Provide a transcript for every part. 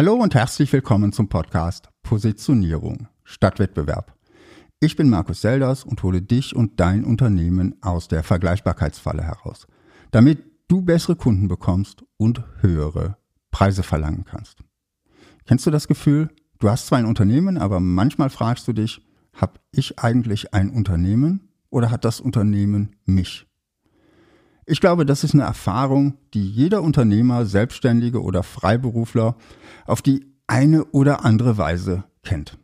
Hallo und herzlich willkommen zum Podcast Positionierung statt Wettbewerb. Ich bin Markus Selders und hole dich und dein Unternehmen aus der Vergleichbarkeitsfalle heraus, damit du bessere Kunden bekommst und höhere Preise verlangen kannst. Kennst du das Gefühl, du hast zwar ein Unternehmen, aber manchmal fragst du dich, habe ich eigentlich ein Unternehmen oder hat das Unternehmen mich? Ich glaube, das ist eine Erfahrung, die jeder Unternehmer, Selbstständige oder Freiberufler auf die eine oder andere Weise kennt.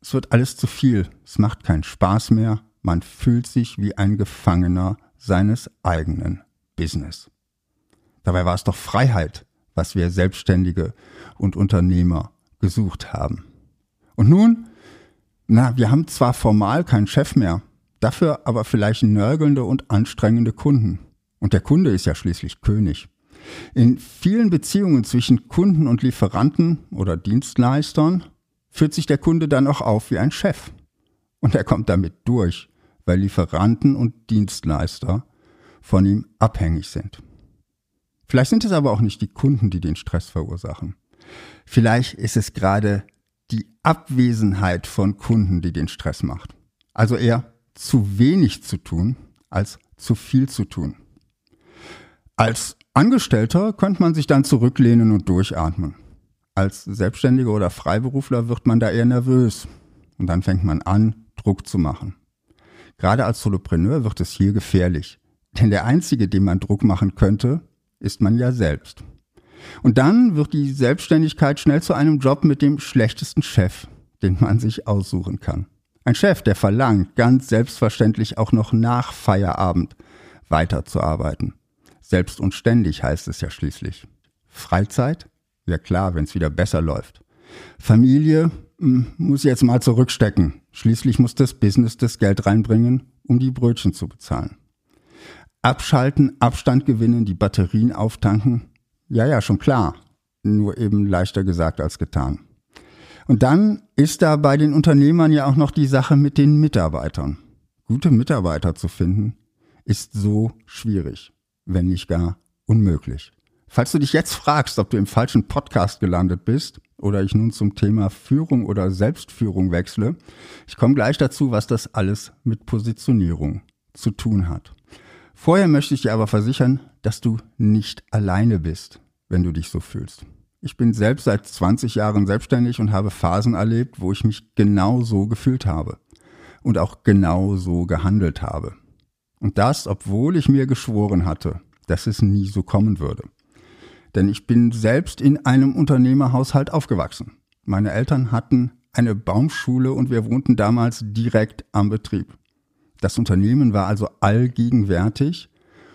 Es wird alles zu viel, es macht keinen Spaß mehr, man fühlt sich wie ein Gefangener seines eigenen Business. Dabei war es doch Freiheit, was wir Selbstständige und Unternehmer gesucht haben. Und nun, na, wir haben zwar formal keinen Chef mehr, dafür aber vielleicht nörgelnde und anstrengende Kunden. Und der Kunde ist ja schließlich König. In vielen Beziehungen zwischen Kunden und Lieferanten oder Dienstleistern führt sich der Kunde dann auch auf wie ein Chef. Und er kommt damit durch, weil Lieferanten und Dienstleister von ihm abhängig sind. Vielleicht sind es aber auch nicht die Kunden, die den Stress verursachen. Vielleicht ist es gerade die Abwesenheit von Kunden, die den Stress macht. Also eher zu wenig zu tun als zu viel zu tun. Als Angestellter könnte man sich dann zurücklehnen und durchatmen. Als Selbstständiger oder Freiberufler wird man da eher nervös und dann fängt man an, Druck zu machen. Gerade als Solopreneur wird es hier gefährlich, denn der Einzige, dem man Druck machen könnte, ist man ja selbst. Und dann wird die Selbstständigkeit schnell zu einem Job mit dem schlechtesten Chef, den man sich aussuchen kann. Ein Chef, der verlangt, ganz selbstverständlich auch noch nach Feierabend weiterzuarbeiten. Selbst und ständig heißt es ja schließlich. Freizeit? Ja klar, wenn es wieder besser läuft. Familie hm, muss jetzt mal zurückstecken. Schließlich muss das Business das Geld reinbringen, um die Brötchen zu bezahlen. Abschalten, Abstand gewinnen, die Batterien auftanken. Ja, ja, schon klar. Nur eben leichter gesagt als getan. Und dann ist da bei den Unternehmern ja auch noch die Sache mit den Mitarbeitern. Gute Mitarbeiter zu finden, ist so schwierig wenn nicht gar unmöglich. Falls du dich jetzt fragst, ob du im falschen Podcast gelandet bist oder ich nun zum Thema Führung oder Selbstführung wechsle, ich komme gleich dazu, was das alles mit Positionierung zu tun hat. Vorher möchte ich dir aber versichern, dass du nicht alleine bist, wenn du dich so fühlst. Ich bin selbst seit 20 Jahren selbstständig und habe Phasen erlebt, wo ich mich genau so gefühlt habe und auch genau so gehandelt habe. Und das, obwohl ich mir geschworen hatte, dass es nie so kommen würde. Denn ich bin selbst in einem Unternehmerhaushalt aufgewachsen. Meine Eltern hatten eine Baumschule und wir wohnten damals direkt am Betrieb. Das Unternehmen war also allgegenwärtig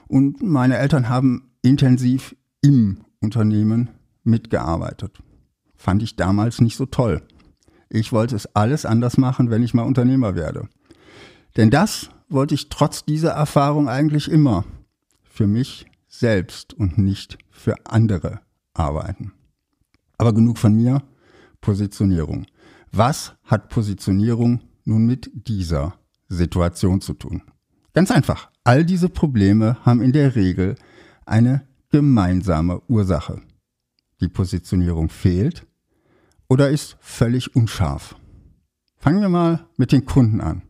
und meine Eltern haben intensiv im Unternehmen mitgearbeitet. Fand ich damals nicht so toll. Ich wollte es alles anders machen, wenn ich mal Unternehmer werde. Denn das wollte ich trotz dieser Erfahrung eigentlich immer für mich selbst und nicht für andere arbeiten. Aber genug von mir. Positionierung. Was hat Positionierung nun mit dieser Situation zu tun? Ganz einfach. All diese Probleme haben in der Regel eine gemeinsame Ursache. Die Positionierung fehlt oder ist völlig unscharf. Fangen wir mal mit den Kunden an.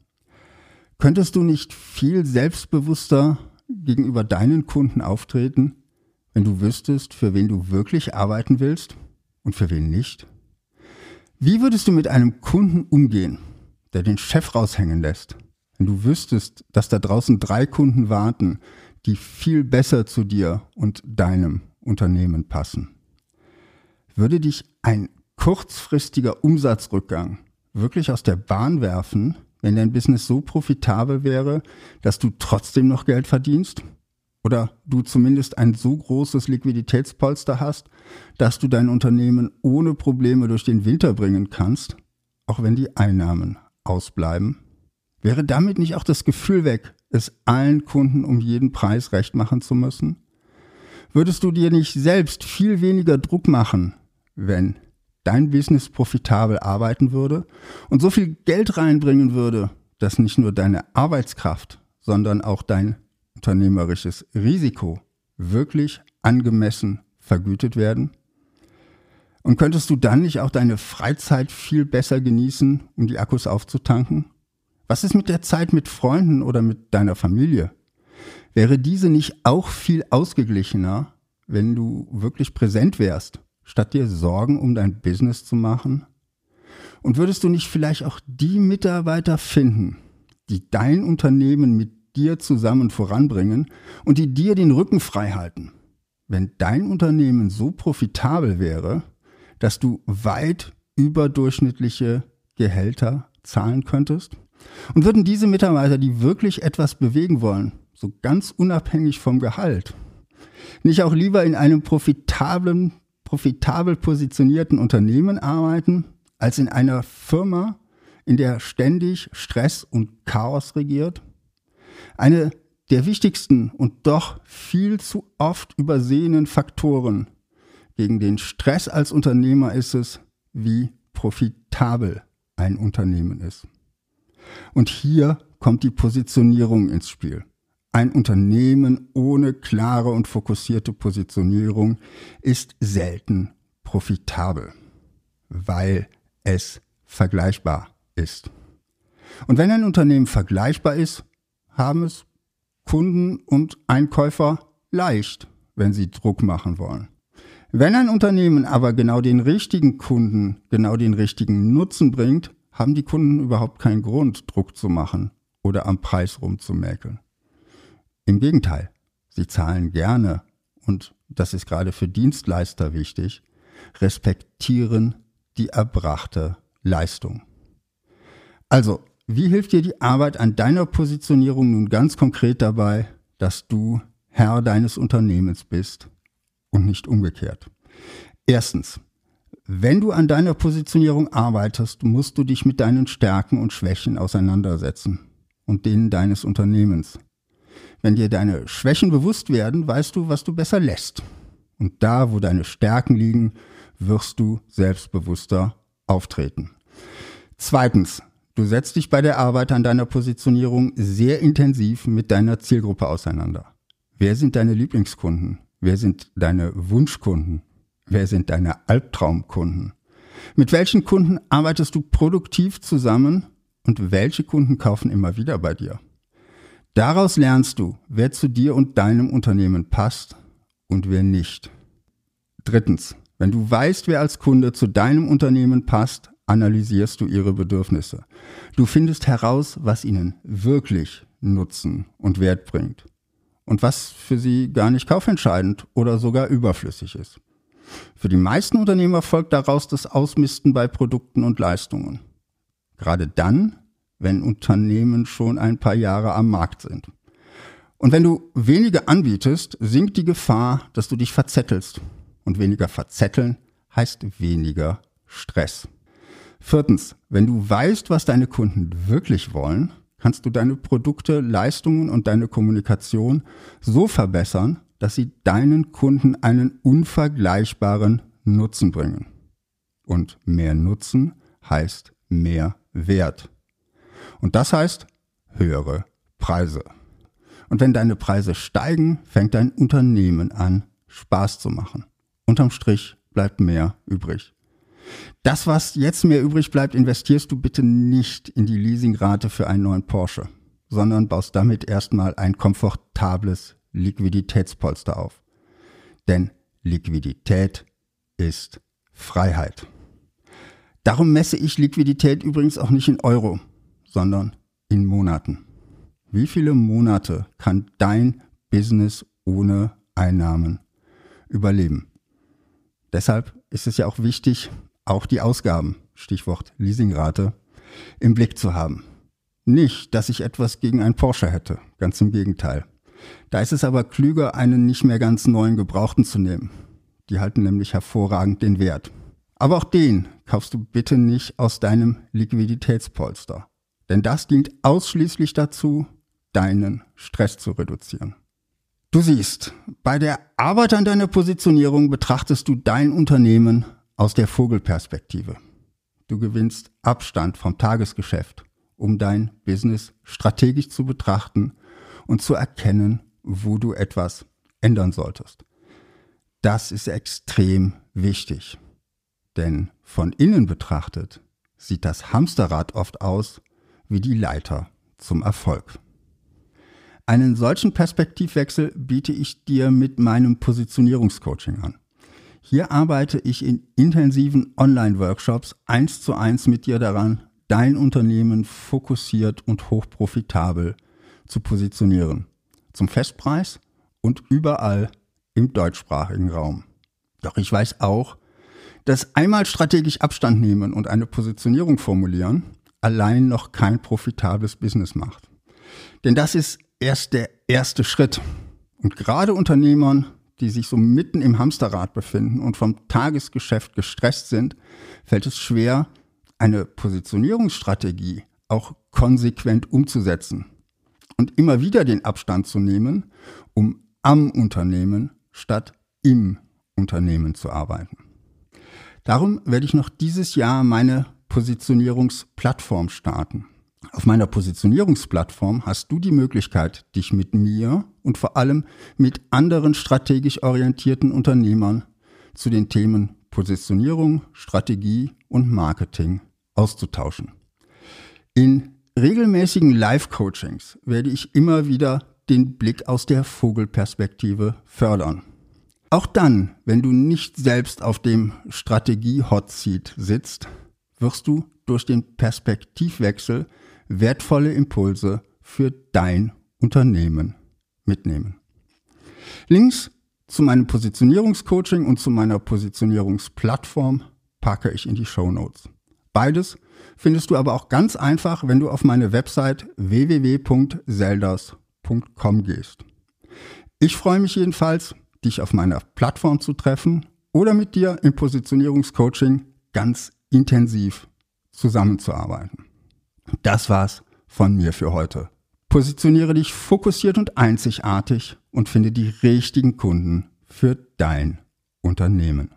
Könntest du nicht viel selbstbewusster gegenüber deinen Kunden auftreten, wenn du wüsstest, für wen du wirklich arbeiten willst und für wen nicht? Wie würdest du mit einem Kunden umgehen, der den Chef raushängen lässt, wenn du wüsstest, dass da draußen drei Kunden warten, die viel besser zu dir und deinem Unternehmen passen? Würde dich ein kurzfristiger Umsatzrückgang wirklich aus der Bahn werfen, wenn dein Business so profitabel wäre, dass du trotzdem noch Geld verdienst? Oder du zumindest ein so großes Liquiditätspolster hast, dass du dein Unternehmen ohne Probleme durch den Winter bringen kannst, auch wenn die Einnahmen ausbleiben? Wäre damit nicht auch das Gefühl weg, es allen Kunden um jeden Preis recht machen zu müssen? Würdest du dir nicht selbst viel weniger Druck machen, wenn dein Business profitabel arbeiten würde und so viel Geld reinbringen würde, dass nicht nur deine Arbeitskraft, sondern auch dein unternehmerisches Risiko wirklich angemessen vergütet werden? Und könntest du dann nicht auch deine Freizeit viel besser genießen, um die Akkus aufzutanken? Was ist mit der Zeit mit Freunden oder mit deiner Familie? Wäre diese nicht auch viel ausgeglichener, wenn du wirklich präsent wärst, statt dir Sorgen um dein Business zu machen? Und würdest du nicht vielleicht auch die Mitarbeiter finden, die dein Unternehmen mit dir zusammen voranbringen und die dir den Rücken frei halten? Wenn dein Unternehmen so profitabel wäre, dass du weit überdurchschnittliche Gehälter zahlen könntest? Und würden diese Mitarbeiter, die wirklich etwas bewegen wollen, so ganz unabhängig vom Gehalt, nicht auch lieber in einem profitablen, profitabel positionierten Unternehmen arbeiten, als in einer Firma, in der ständig Stress und Chaos regiert? Eine der wichtigsten und doch viel zu oft übersehenen Faktoren gegen den Stress als Unternehmer ist es, wie profitabel ein Unternehmen ist. Und hier kommt die Positionierung ins Spiel. Ein Unternehmen ohne klare und fokussierte Positionierung ist selten profitabel, weil es vergleichbar ist. Und wenn ein Unternehmen vergleichbar ist, haben es Kunden und Einkäufer leicht, wenn sie Druck machen wollen. Wenn ein Unternehmen aber genau den richtigen Kunden, genau den richtigen Nutzen bringt, haben die Kunden überhaupt keinen Grund, Druck zu machen oder am Preis rumzumäkeln. Im Gegenteil, sie zahlen gerne, und das ist gerade für Dienstleister wichtig, respektieren die erbrachte Leistung. Also, wie hilft dir die Arbeit an deiner Positionierung nun ganz konkret dabei, dass du Herr deines Unternehmens bist und nicht umgekehrt? Erstens, wenn du an deiner Positionierung arbeitest, musst du dich mit deinen Stärken und Schwächen auseinandersetzen und denen deines Unternehmens. Wenn dir deine Schwächen bewusst werden, weißt du, was du besser lässt. Und da, wo deine Stärken liegen, wirst du selbstbewusster auftreten. Zweitens, du setzt dich bei der Arbeit an deiner Positionierung sehr intensiv mit deiner Zielgruppe auseinander. Wer sind deine Lieblingskunden? Wer sind deine Wunschkunden? Wer sind deine Albtraumkunden? Mit welchen Kunden arbeitest du produktiv zusammen und welche Kunden kaufen immer wieder bei dir? Daraus lernst du, wer zu dir und deinem Unternehmen passt und wer nicht. Drittens, wenn du weißt, wer als Kunde zu deinem Unternehmen passt, analysierst du ihre Bedürfnisse. Du findest heraus, was ihnen wirklich Nutzen und Wert bringt und was für sie gar nicht kaufentscheidend oder sogar überflüssig ist. Für die meisten Unternehmer folgt daraus das Ausmisten bei Produkten und Leistungen. Gerade dann, wenn Unternehmen schon ein paar Jahre am Markt sind. Und wenn du weniger anbietest, sinkt die Gefahr, dass du dich verzettelst. Und weniger verzetteln heißt weniger Stress. Viertens, wenn du weißt, was deine Kunden wirklich wollen, kannst du deine Produkte, Leistungen und deine Kommunikation so verbessern, dass sie deinen Kunden einen unvergleichbaren Nutzen bringen. Und mehr Nutzen heißt mehr Wert. Und das heißt höhere Preise. Und wenn deine Preise steigen, fängt dein Unternehmen an, Spaß zu machen. Unterm Strich bleibt mehr übrig. Das, was jetzt mehr übrig bleibt, investierst du bitte nicht in die Leasingrate für einen neuen Porsche, sondern baust damit erstmal ein komfortables Liquiditätspolster auf. Denn Liquidität ist Freiheit. Darum messe ich Liquidität übrigens auch nicht in Euro, sondern in Monaten. Wie viele Monate kann dein Business ohne Einnahmen überleben? Deshalb ist es ja auch wichtig, auch die Ausgaben, Stichwort Leasingrate, im Blick zu haben. Nicht, dass ich etwas gegen ein Porsche hätte, ganz im Gegenteil. Da ist es aber klüger, einen nicht mehr ganz neuen Gebrauchten zu nehmen. Die halten nämlich hervorragend den Wert. Aber auch den kaufst du bitte nicht aus deinem Liquiditätspolster. Denn das dient ausschließlich dazu, deinen Stress zu reduzieren. Du siehst, bei der Arbeit an deiner Positionierung betrachtest du dein Unternehmen aus der Vogelperspektive. Du gewinnst Abstand vom Tagesgeschäft, um dein Business strategisch zu betrachten und zu erkennen, wo du etwas ändern solltest. Das ist extrem wichtig. Denn von innen betrachtet sieht das Hamsterrad oft aus wie die Leiter zum Erfolg. Einen solchen Perspektivwechsel biete ich dir mit meinem Positionierungscoaching an. Hier arbeite ich in intensiven Online-Workshops eins zu eins mit dir daran, dein Unternehmen fokussiert und hochprofitabel zu positionieren. Zum Festpreis und überall im deutschsprachigen Raum. Doch ich weiß auch, dass einmal strategisch Abstand nehmen und eine Positionierung formulieren allein noch kein profitables Business macht. Denn das ist erst der erste Schritt. Und gerade Unternehmern, die sich so mitten im Hamsterrad befinden und vom Tagesgeschäft gestresst sind, fällt es schwer, eine Positionierungsstrategie auch konsequent umzusetzen und immer wieder den Abstand zu nehmen, um am Unternehmen statt im Unternehmen zu arbeiten. Darum werde ich noch dieses Jahr meine Positionierungsplattform starten. Auf meiner Positionierungsplattform hast du die Möglichkeit, dich mit mir und vor allem mit anderen strategisch orientierten Unternehmern zu den Themen Positionierung, Strategie und Marketing auszutauschen. In regelmäßigen Live-Coachings werde ich immer wieder den Blick aus der Vogelperspektive fördern. Auch dann, wenn du nicht selbst auf dem Strategie-Hotseat sitzt, wirst du durch den Perspektivwechsel wertvolle Impulse für dein Unternehmen mitnehmen. Links zu meinem Positionierungscoaching und zu meiner Positionierungsplattform packe ich in die Show Notes. Beides findest du aber auch ganz einfach, wenn du auf meine Website www.selders.com gehst. Ich freue mich jedenfalls, dich auf meiner Plattform zu treffen oder mit dir im Positionierungscoaching ganz intensiv zusammenzuarbeiten. Das war's von mir für heute. Positioniere dich fokussiert und einzigartig und finde die richtigen Kunden für dein Unternehmen.